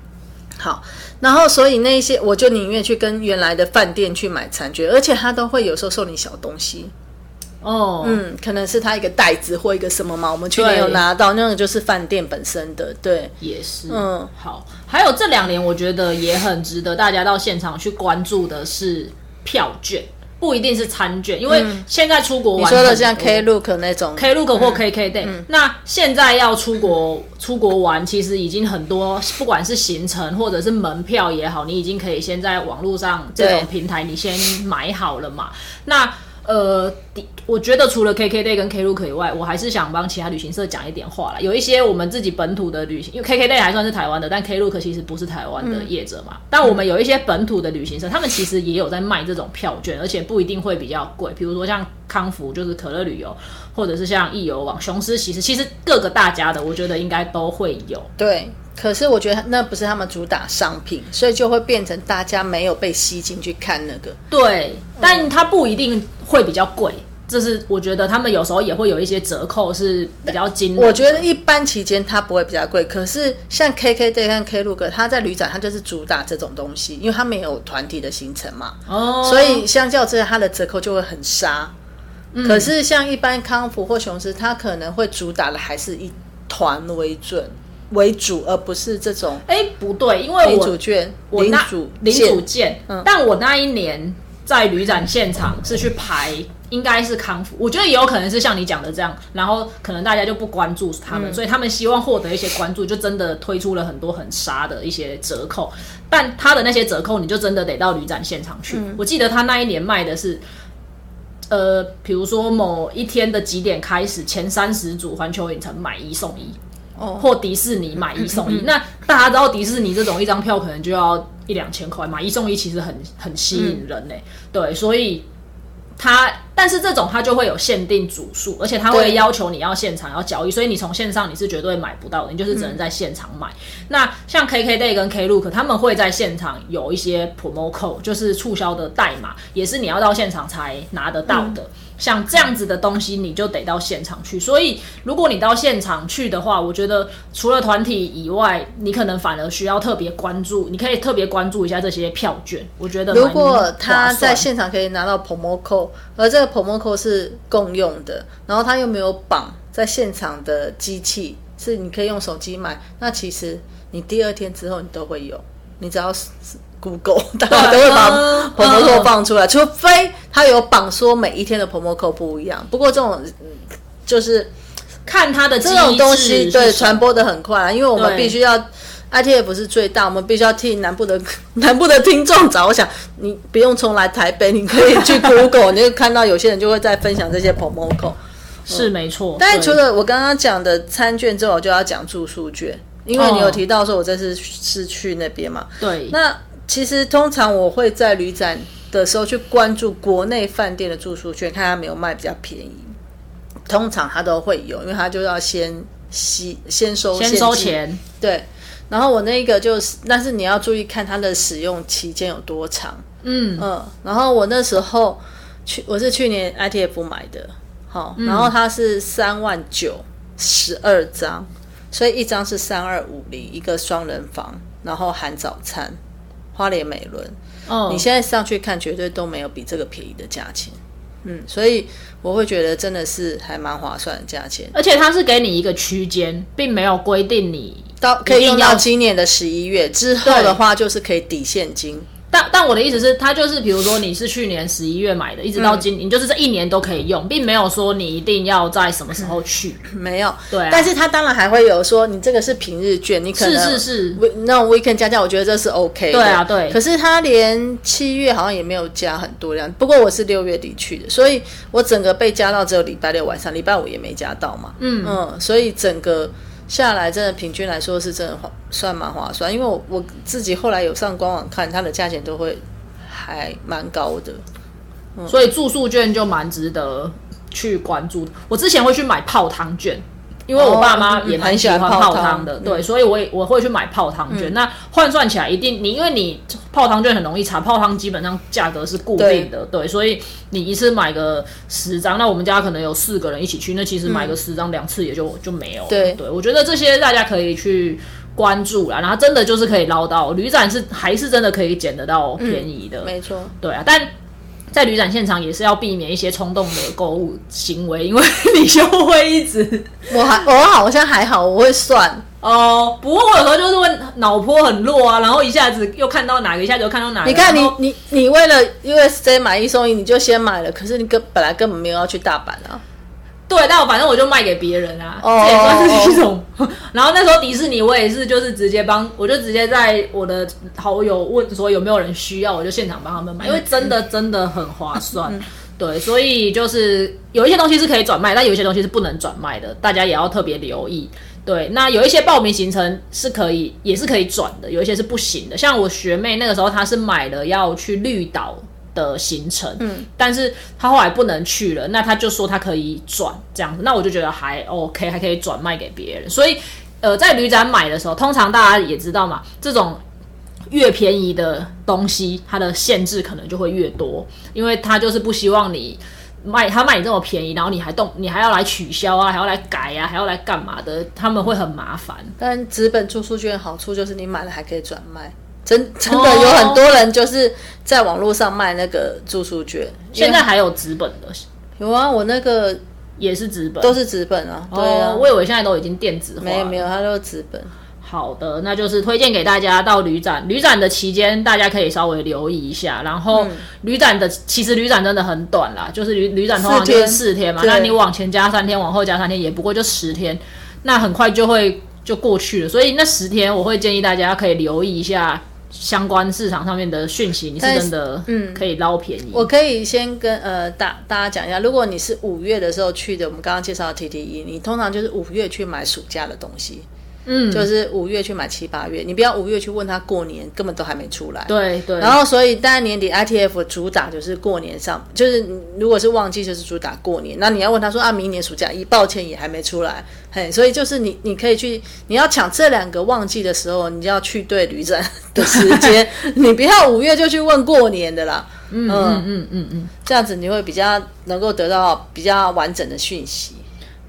好，然后所以那一些我就宁愿去跟原来的饭店去买餐具，而且他都会有时候送你小东西。哦，嗯，可能是他一个袋子或一个什么嘛，我们去年有拿到，那个就是饭店本身的，对，也是，嗯，好，还有这两年我觉得也很值得大家到现场去关注的是票券，不一定是餐券，因为现在出国玩，你说的像 Klook 那种，Klook 或 KKday，那现在要出国出国玩，其实已经很多，不管是行程或者是门票也好，你已经可以先在网络上这种平台你先买好了嘛，那。呃，我觉得除了 KKday 跟 Klook 以外，我还是想帮其他旅行社讲一点话啦。有一些我们自己本土的旅行，因为 KKday 还算是台湾的，但 Klook 其实不是台湾的业者嘛。但我们有一些本土的旅行社，他们其实也有在卖这种票券，而且不一定会比较贵。比如说像康福，就是可乐旅游，或者是像易游网、雄狮，其实其实各个大家的，我觉得应该都会有。对。可是我觉得那不是他们主打商品，所以就会变成大家没有被吸进去看那个。对，但它不一定会比较贵，这是我觉得他们有时候也会有一些折扣是比较精。我觉得一般期间它不会比较贵，可是像 KKday 和 Klook，它在旅展它就是主打这种东西，因为它没有团体的行程嘛，哦，所以相较之下它的折扣就会很杀。可是像一般康福或雄狮，它可能会主打的还是以团为准。为主，而不是这种。哎，不对，因为我主券，我那领主券，但我那一年在旅展现场是去排，应该是康复。我觉得也有可能是像你讲的这样，然后可能大家就不关注他们，所以他们希望获得一些关注，就真的推出了很多很杀的一些折扣。但他的那些折扣，你就真的得到旅展现场去。我记得他那一年卖的是，呃，比如说某一天的几点开始，前三十组环球影城买一送一。或迪士尼买一送一，那大家知道迪士尼这种一张票可能就要一两千块，买一送一其实很很吸引人呢。对，所以它但是这种它就会有限定组数，而且它会要求你要现场要交易，所以你从线上你是绝对买不到的，你就是只能在现场买。那像 KKday 跟 Klook 他们会在现场有一些 promo code，就是促销的代码，也是你要到现场才拿得到的。像这样子的东西，你就得到现场去。所以，如果你到现场去的话，我觉得除了团体以外，你可能反而需要特别关注，你可以特别关注一下这些票券。我觉得，如果他在现场可以拿到 promo code，而这个 promo code 是共用的，然后他又没有绑在现场的机器，是你可以用手机买，那其实你第二天之后你都会有，你只要。Google，大家都会把 promo code 放出来，除非他有绑说每一天的 promo code 不一样。不过这种就是看他的这种东西，对传播的很快，因为我们必须要 ITF 是最大，我们必须要替南部的 南部的听众着想。你不用重来台北，你可以去 Google，你就看到有些人就会在分享这些 promo code，是没错。但是除了我刚刚讲的餐券之后，就要讲住宿券，因为你有提到说我这次是去那边嘛，对，那。其实通常我会在旅展的时候去关注国内饭店的住宿券，看它没有卖比较便宜。通常它都会有，因为它就要先吸先收先收钱。对，然后我那个就是，但是你要注意看它的使用期间有多长。嗯嗯，然后我那时候去，我是去年 ITF 买的，好，然后它是三万九十二张，所以一张是三二五零，一个双人房，然后含早餐。花莲美伦，哦，你现在上去看，绝对都没有比这个便宜的价钱。嗯，所以我会觉得真的是还蛮划算的价钱，而且它是给你一个区间，并没有规定你到可以用到今年的十一月之后的话，就是可以抵现金。但但我的意思是，它就是比如说你是去年十一月买的，一直到今，你就是这一年都可以用，并没有说你一定要在什么时候去，没有。对，但是它当然还会有说，你这个是平日券，你可能是是是，那种 weekend 加价，我觉得这是 OK 的。对啊，对。可是它连七月好像也没有加很多量，不过我是六月底去的，所以我整个被加到只有礼拜六晚上，礼拜五也没加到嘛。嗯嗯，所以整个。下来真的平均来说是真的划算蛮划算，因为我我自己后来有上官网看，它的价钱都会还蛮高的，所以住宿券就蛮值得去关注的。我之前会去买泡汤券。因为我爸妈也蛮喜欢泡汤的，对，所以我也我会去买泡汤券。那换算起来一定，你因为你泡汤券很容易查，泡汤基本上价格是固定的，对，所以你一次买个十张，那我们家可能有四个人一起去，那其实买个十张两次也就就没有。对，对我觉得这些大家可以去关注啦，然后真的就是可以捞到旅展是还是真的可以捡得到便宜的，没错，对啊，但。在旅展现场也是要避免一些冲动的购物行为，因为你就会一直，我还我好像还好，我会算哦。不过我有时候就是会脑波很弱啊，然后一下子又看到哪个，一下子又看到哪个。你看你你你为了 USJ 买一送一，你就先买了，可是你根本来根本没有要去大阪啊。对，但我反正我就卖给别人啊，这也算是一种。然后那时候迪士尼，我也是就是直接帮，我就直接在我的好友问说有没有人需要，我就现场帮他们买，因为真的真的很划算。对，所以就是有一些东西是可以转卖，但有一些东西是不能转卖的，大家也要特别留意。对，那有一些报名行程是可以，也是可以转的，有一些是不行的。像我学妹那个时候，她是买了要去绿岛。的行程，嗯，但是他后来不能去了，那他就说他可以转这样子，那我就觉得还 OK，还可以转卖给别人。所以，呃，在旅展买的时候，通常大家也知道嘛，这种越便宜的东西，它的限制可能就会越多，因为他就是不希望你卖他卖你这么便宜，然后你还动，你还要来取消啊，还要来改啊，还要来干嘛的，他们会很麻烦。但纸本住宿券好处就是你买了还可以转卖。真真的有很多人就是在网络上卖那个住宿券，现在还有纸本的，有啊，我那个也是纸本，都是纸本啊。对啊，我以为现在都已经电子化，没有没有，它都是纸本。好的，那就是推荐给大家到旅展，旅展的期间大家可以稍微留意一下。然后旅展的其实旅展真的很短啦，就是旅旅展通常就是四天嘛，那你往前加三天，往后加三天，也不过就十天，那很快就会就过去了。所以那十天我会建议大家可以留意一下。相关市场上面的讯息，你是真的嗯可以捞便宜。我可以先跟呃大大家讲一下，如果你是五月的时候去的，我们刚刚介绍的 T T E，你通常就是五月去买暑假的东西。嗯，就是五月去买七八月，你不要五月去问他过年，根本都还没出来。对对。然后，所以大概年底 ITF 主打就是过年上，就是如果是旺季就是主打过年。那你要问他说啊，明年暑假一抱歉也还没出来，嘿，所以就是你你可以去，你要抢这两个旺季的时候，你就要去对旅展的时间，你不要五月就去问过年的啦。嗯嗯嗯嗯嗯，这样子你会比较能够得到比较完整的讯息。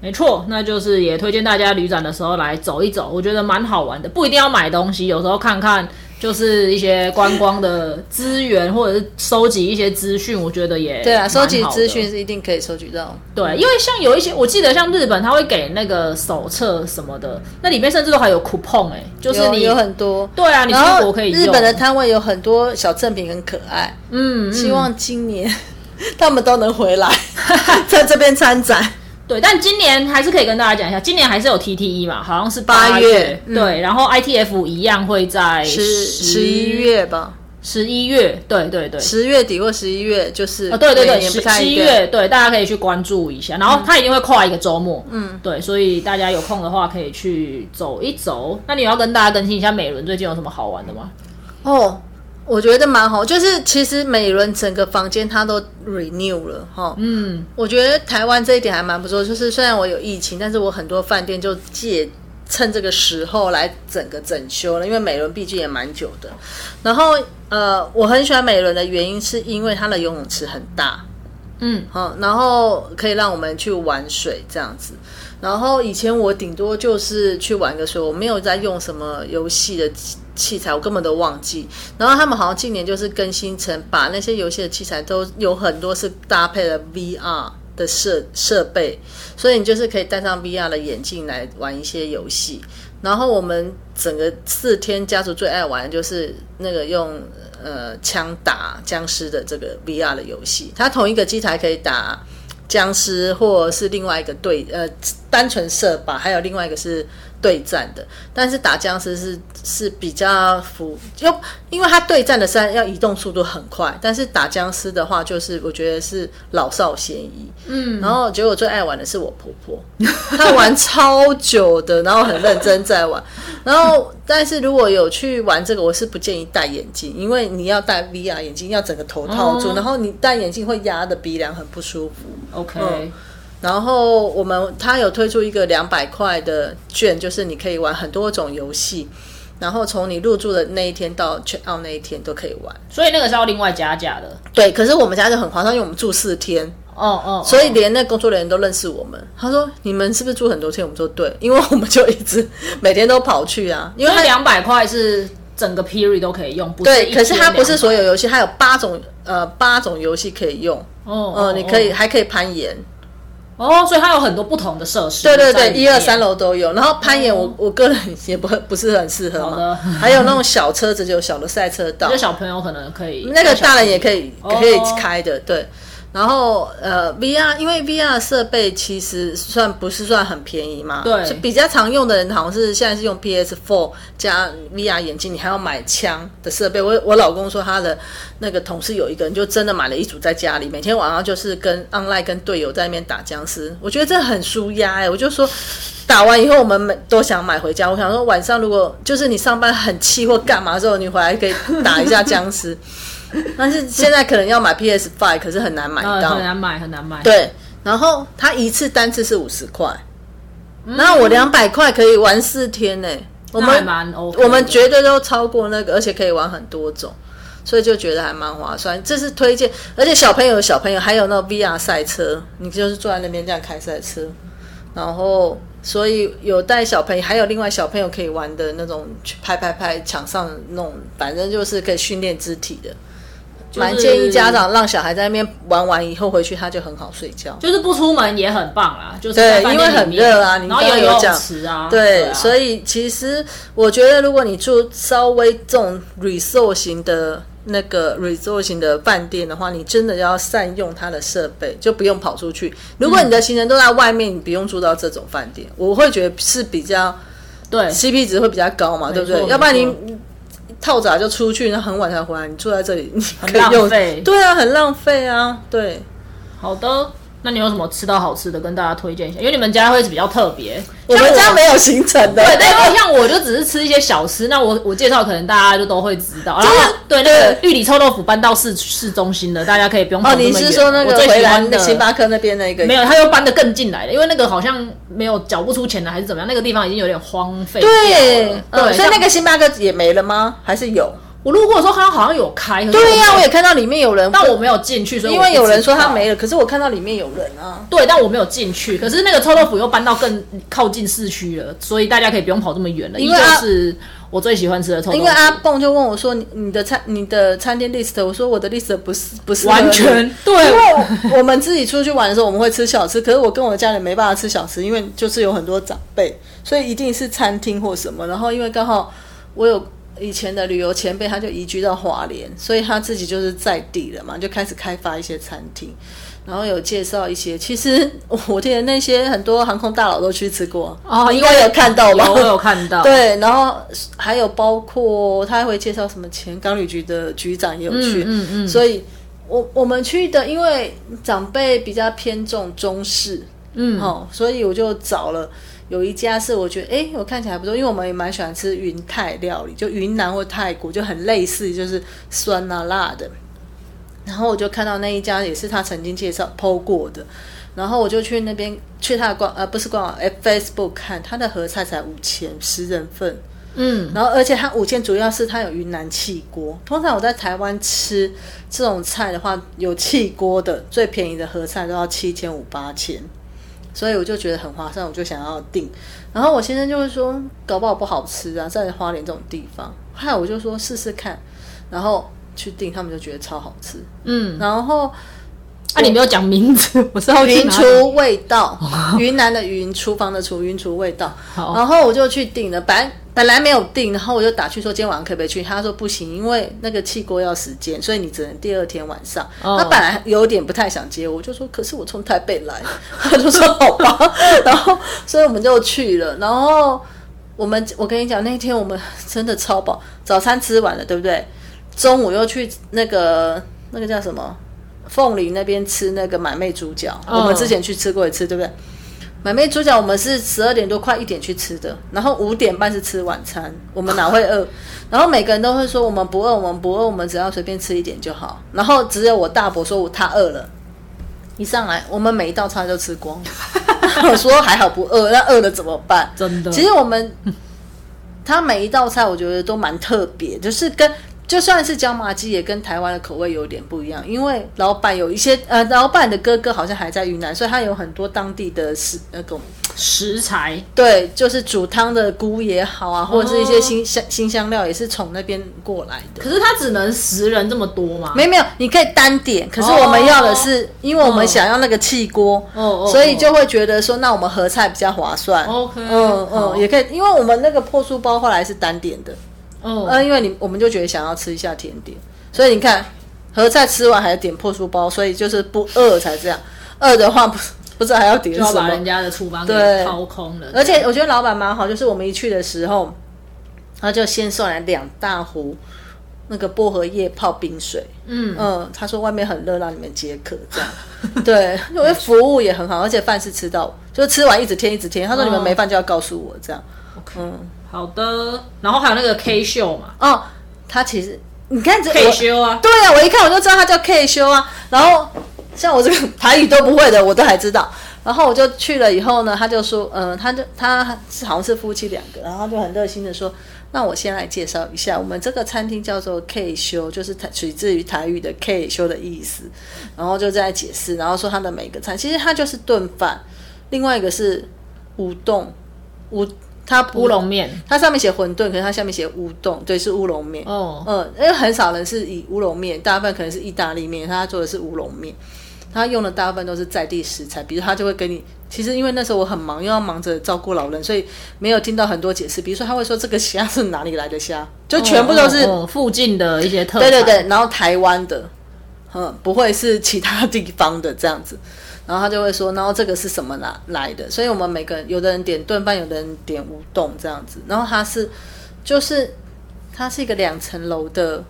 没错，那就是也推荐大家旅展的时候来走一走，我觉得蛮好玩的，不一定要买东西，有时候看看就是一些观光的资源，或者是收集一些资讯，我觉得也对啊，收集资讯是一定可以收集到。对，因为像有一些，我记得像日本，他会给那个手册什么的，那里面甚至都还有 coupon 哎、就是你有有很多，对啊，你出国可以用。日本的摊位有很多小赠品，很可爱。嗯，嗯希望今年 他们都能回来，在这边参展。对，但今年还是可以跟大家讲一下，今年还是有 TTE 嘛，好像是八月月，嗯对，然后 ITF 一样会在十十一月吧，十一月，对对对。十月底或十一月就是哦，对对对。十一月，对，大家可以去关注一下。然后它一定会跨一个周末，嗯，对，所以大家有空的话可以去走一走。那你要跟大家更新一下美伦最近有什么好玩的吗？哦，我觉得蛮好，就是其实美伦整个房间它都 renew 了哈。嗯，我觉得台湾这一点还蛮不错，就是虽然我有疫情，但是我很多饭店就借趁这个时候来整个整修了，因为美伦毕竟也蛮久的。然后呃，我很喜欢美伦的原因是因为它的游泳池很大，嗯，好，然后可以让我们去玩水这样子。然后以前我顶多就是去玩个水，我没有在用什么游戏的器材，我根本都忘记。然后他们好像今年就是更新成把那些游戏的器材都有很多是搭配了 VR 的设设备，所以你就是可以戴上 VR 的眼镜来玩一些游戏。然后我们整个四天家族最爱玩的就是那个用呃枪打僵尸的这个 VR 的游戏，它同一个机台可以打僵尸，或是另外一个对呃单纯射靶，还有另外一个是对战的。但是打僵尸是是比较服，就因为它对战的是要移动速度很快，但是打僵尸的话，就是我觉得是老少咸宜。嗯，然后结果最爱玩的是我婆婆，她玩超久的，然后很认真在玩。然后，但是如果有去玩这个，我是不建议戴眼镜，因为你要戴 VR 眼镜，要整个头套住，哦然后你戴眼镜会压的鼻梁很不舒服。OK，、嗯然后我们他有推出一个两百块的券，就是你可以玩很多种游戏，然后从你入住的那一天到 check out 那一天都可以玩。所以那个是要另外加价的。对，可是我们家就很划算，因为我们住四天，哦哦，所以连那工作人员都认识我们。他说：“你们是不是住很多天？”我们说：“对，因为我们就一直每天都跑去啊，因为两百块是整个 period 都可以用，不是对，可是它不是所有游戏，它有八种呃八种游戏可以用。哦，嗯、哦你可以哦还可以攀岩。”哦，所以它有很多不同的设施。对对对，一二三。楼都有。然后攀岩我，我个人也不不是很适合好的嘛。还有那种小车子，就有小的赛车道就，小朋友可能可以，那个大人也可以哦可以开的，对。然后呃，VR 因为 VR 设备其实算不是算很便宜嘛，对是比较常用的人好像是现在是用 PS4 加 VR 眼镜，你还要买枪的设备。我我老公说他的那个同事有一个人就真的买了一组在家里，每天晚上就是跟 online 跟队友在那边打僵尸，我觉得这很舒压哎、我就说。打完以后，我们每都想买回家。我想说，晚上如果就是你上班很气或干嘛之后，你回来可以打一下僵尸。但是现在可能要买 PS Five，可是很难买呃到。很难买，很难买。，对，然后它一次单次是五十块，嗯然后我两百块可以玩四天呢、我们。我们绝对都超过那个，而且可以玩很多种，所以就觉得还蛮划算。这是推荐，而且小朋友小朋友，还有那 VR 赛车，你就是坐在那边这样开赛车，然后所以有带小朋友，还有另外小朋友可以玩的那种去拍拍拍墙上那种，反正就是可以训练肢体的。蛮建议家长让小孩在那边玩完以后回去，他就很好睡觉。就是不出门也很棒啦，就是对因为很热啊你刚刚有讲池啊，对，啊所以其实我觉得，如果你住稍微这种 resort 型的那个 resort 型的饭店的话，你真的要善用它的设备，就不用跑出去。如果你的行程都在外面，你不用住到这种饭店，我会觉得是比较对 CP 值会比较高嘛，对不对？要不然你套早就出去，那很晚才回来，你住在这里，你很浪可以用费对啊，很浪费啊，对。好的。那你有什么吃到好吃的跟大家推荐一下？因为你们家会是比较特别，我们家没有行程的，对，但因为像我就只是吃一些小吃，那我我介绍可能大家就都会知道。然后对那个玉里臭豆腐搬到市市中心了，大家可以不用跑哦。你是说那个回来的星巴克那边那个？没有，他又搬得更进来了，因为那个好像没有缴不出钱了，还是怎么样？那个地方已经有点荒废掉对，嗯对，所以那个星巴克也没了吗？还是有？我路过的时候看到好像有开，对呀、我也看到里面有人，但我没有进去，所以因为有人说他没了，可是我看到里面有人啊。对，但我没有进去。可是那个臭豆腐又搬到更靠近市区了，所以大家可以不用跑这么远了。依旧因为啊是我最喜欢吃的臭豆腐，因为阿蹦就问我说：“你你的餐你的餐厅 list？” 我说：“我的 list 不是不是完全对因为我我们自己出去玩的时候，我们会吃小吃，可是我跟我的家人没办法吃小吃，因为就是有很多长辈，所以一定是餐厅或什么。然后因为刚好我有以前的旅游前辈，他就移居到华联，所以他自己就是在地了嘛，就开始开发一些餐厅，然后有介绍一些。其实我记得那些很多航空大佬都去吃过哦 应该有看到吧？有我有看到，对，然后还有包括他还会介绍什么前港旅局的局长也有去，嗯嗯所以我我们去的，因为长辈比较偏重中式，嗯，哦，所以我就找了有一家是我觉得，哎，我看起来还不错，因为我们也蛮喜欢吃云泰料理，就云南或泰国就很类似，就是酸啊辣的。然后我就看到那一家也是他曾经介绍 PO 过的，然后我就去那边去他的官呃不是官网，哎 Facebook 看他的合菜才五千十人份，嗯，然后而且他五千主要是他有云南汽锅。通常我在台湾吃这种菜的话，有汽锅的最便宜的合菜都要七千五八千，所以我就觉得很划算，我就想要订。然后我先生就会说，搞不好不好吃啊，在花莲这种地方。后来我就说试试看，然后去订，他们就觉得超好吃。嗯，然后啊，你没有讲名字，我是要去云厨味道，云南的云，厨房的厨，云厨味道。然后我就去订了，本来本来没有订，然后我就打去说今天晚上可不可以去，他说不行，因为那个气锅要时间，所以你只能第二天晚上。哦他本来有点不太想接我，我就说可是我从台北来，他就说好吧，然后所以我们就去了，然后我们我跟你讲那天我们真的超饱，早餐吃完了对不对？中午又去那个那个叫什么凤梨那边吃那个满妹猪脚，哦我们之前去吃过一次，对不对？满妹猪脚我们是十二点多快一点去吃的，然后五点半是吃晚餐，我们哪会饿？然后每个人都会说我们不饿，我们不饿，我们只要随便吃一点就好。然后只有我大伯说我他饿了，一上来我们每一道菜都吃光。我说还好不饿，那饿了怎么办？真的其实我们他每一道菜我觉得都蛮特别，就是跟就算是椒麻鸡，也跟台湾的口味有点不一样。因为老板有一些呃，老板的哥哥好像还在云南，所以他有很多当地的食那种食材，对，就是煮汤的菇也好啊，或者是一些新香新香料，也是从那边过来的。可是他只能十人这么多吗？没没有，你可以单点，可是我们要的是，因为我们想要那个气锅，哦哦所以就会觉得说，那我们合菜比较划算。OK，嗯嗯，也可以，因为我们那个破酥包后来是单点的，哦，嗯，因为你我们就觉得想要吃一下甜点，所以你看合菜吃完还点破书包，所以就是不饿才这样，饿的话不不知道还要点什么就要把人。家的厨房给对掏空了。而且我觉得老板蛮好，就是我们一去的时候，他就先送来两大壶那个薄荷叶泡冰水。嗯嗯，他说外面很热，让你们解渴这样。对，因为服务也很好，而且饭是吃到，就是吃完一直添一直添。他说你们哦没饭就要告诉我这样。嗯，好的。然后还有那个 K 秀嘛哦，他其实你看这，K 我修啊，对啊，我一看我就知道他叫 K 修啊。然后像我这个 台语都不会的，我都还知道。然后我就去了以后呢，他就说，嗯、他就他是好像是夫妻两个，然后他就很热心的说，那我先来介绍一下，我们这个餐厅叫做 K 修，就是台取自于台语的 K 修的意思。然后就在解释，然后说他的每个餐，其实它就是炖饭，另外一个是乌冬，乌它不乌龙面。它上面写馄饨，可是它下面写乌冬，对，是乌龙面。哦，嗯，因为很少人是以乌龙面，大部分可能是意大利面，他做的是乌龙面，他用的大部分都是在地食材，比如他就会给你，其实因为那时候我很忙，又要忙着照顾老人，所以没有听到很多解释。比如说他会说这个虾是哪里来的虾，就全部都是、哦哦附近的一些特产。对对对，然后台湾的，嗯，不会是其他地方的这样子。然后他就会说，然后这个是什么来来的？所以我们每个人，有的人点炖饭，有的人点乌冬这样子。然后它是，就是它是一个两层楼的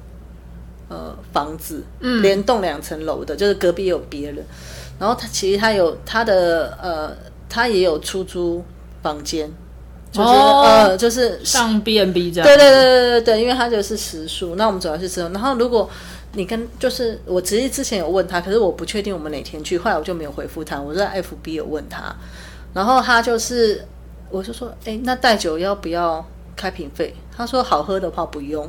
呃房子，嗯，连栋两层楼的，就是隔壁有别人。然后它其实它有它的呃，它也有出租房间，就是、哦呃，就是上 B N B 这样。对对对对对对，因为它就是食宿，那我们主要是吃。然后如果你跟就是我其实之前有问他，可是我不确定我们哪天去，后来我就没有回复他，我在 FB 有问他，然后他就是我就说，哎，那带酒要不要开瓶费，他说好喝的话不用，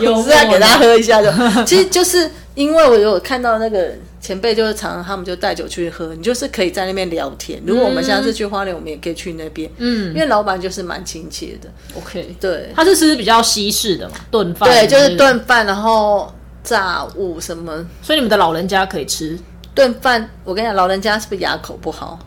幽默只是要给他喝一下就。其实就是因为我有看到那个前辈，就是常常他们就带酒去喝，你就是可以在那边聊天。如果我们下次去花莲，我们也可以去那边，嗯因为老板就是蛮亲切的。，OK，对他是吃比较西式的嘛，炖饭，对，就是，炖饭，然后炸物什么所以你们的老人家可以吃炖饭。我跟你讲，老人家是不是牙口不好？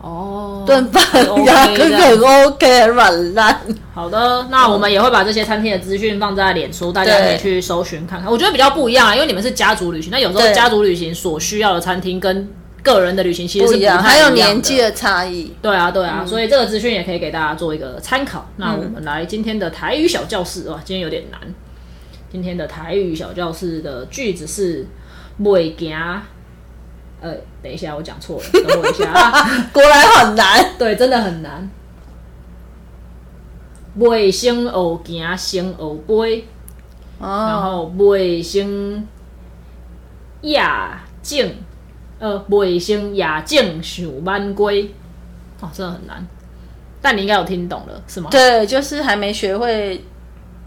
哦。炖饭很 OK 牙口这样很 OK，软烂。好的，那我们也会把这些餐厅的资讯放在脸书，大家可以去搜寻看看。我觉得比较不一样啊，因为你们是家族旅行，那有时候家族旅行所需要的餐厅跟个人的旅行其实是不一样，还有年纪的差异。对啊，对啊，所以这个资讯也可以给大家做一个参考。那我们来今天的台语小教室哇，今天有点难。今天的台语小教室的句子是“袂行”，呃，等一下，我讲错了，等我一下啊。果然很难。对，真的很难。袂先学行，先学飞，然哦，后袂先亚静，呃，袂先亚静想万归。哦，真的很难。但你应该有听懂了，是吗？对，就是还没学会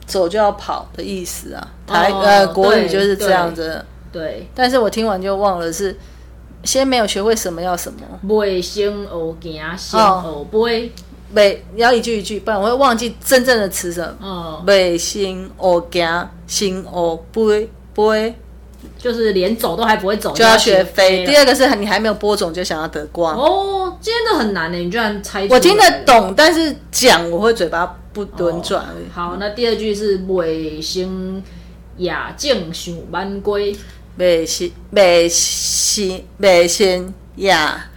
走就要跑的意思啊。台、哦呃国语对就是这样子，对，但是我听完就忘了是先没有学会什么要什么，袂先学行，先哦学飞。没你要一句一句，不然我会忘记真正的词什么。嗯，未先学行，先学飞飞，就是连走都还不会走，就要学飞。第二个是你还没有播种就想要得光。哦，今天的很难呢，你居然猜我听得懂，但是讲我会嘴巴不轮转。好，那第二句是袂先亚静想万归，未先未先未先呀，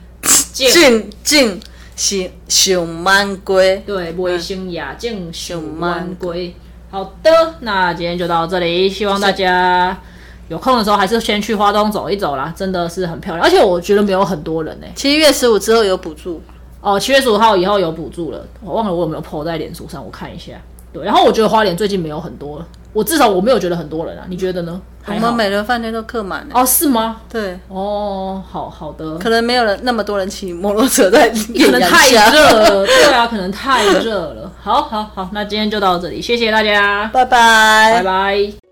境进进是上万归。对，袂先亚境想万归。好的，那今天就到这里，希望大家有空的时候还是先去花东走一走啦，真的是很漂亮，而且我觉得没有很多人呢。七月十五之后有补助，哦，七月十五号以后有补助了，我忘了我有没有 PO 在脸书上，我看一下。对，然后我觉得花莲最近没有很多了，我至少我没有觉得很多人啊，你觉得呢？我还好们每人饭店都客满了。哦，是吗？对，哦，好好的，可能没有人那么多人骑摩托车在可能太热了，对啊，可能太热了。好好好，那今天就到这里，谢谢大家，拜拜拜拜。